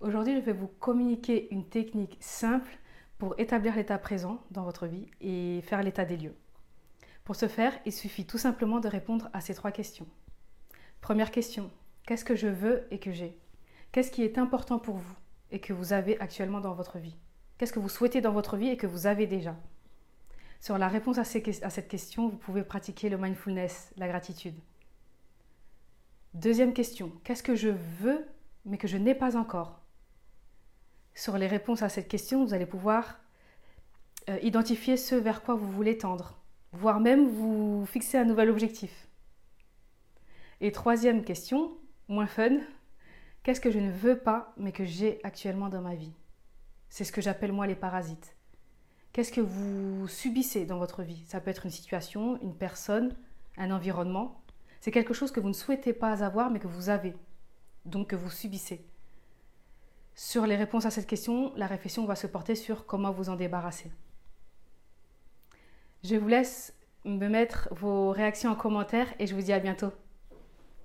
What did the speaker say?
Aujourd'hui, je vais vous communiquer une technique simple pour établir l'état présent dans votre vie et faire l'état des lieux. Pour ce faire, il suffit tout simplement de répondre à ces trois questions. Première question, qu'est-ce que je veux et que j'ai? Qu'est-ce qui est important pour vous et que vous avez actuellement dans votre vie? Qu'est-ce que vous souhaitez dans votre vie et que vous avez déjà? Sur la réponse à, cette question, vous pouvez pratiquer le mindfulness, la gratitude. Deuxième question, qu'est-ce que je veux mais que je n'ai pas encore? Sur les réponses à cette question, vous allez pouvoir euh, identifier ce vers quoi vous voulez tendre, voire même vous fixer un nouvel objectif. Et troisième question, moins fun, qu'est-ce que je ne veux pas mais que j'ai actuellement dans ma vie? C'est ce que j'appelle moi les parasites. Qu'est-ce que vous subissez dans votre vie? Ça peut être une situation, une personne, un environnement. C'est quelque chose que vous ne souhaitez pas avoir mais que vous avez, donc que vous subissez. Sur les réponses à cette question, la réflexion va se porter sur comment vous en débarrasser. Je vous laisse me mettre vos réactions en commentaire et je vous dis à bientôt.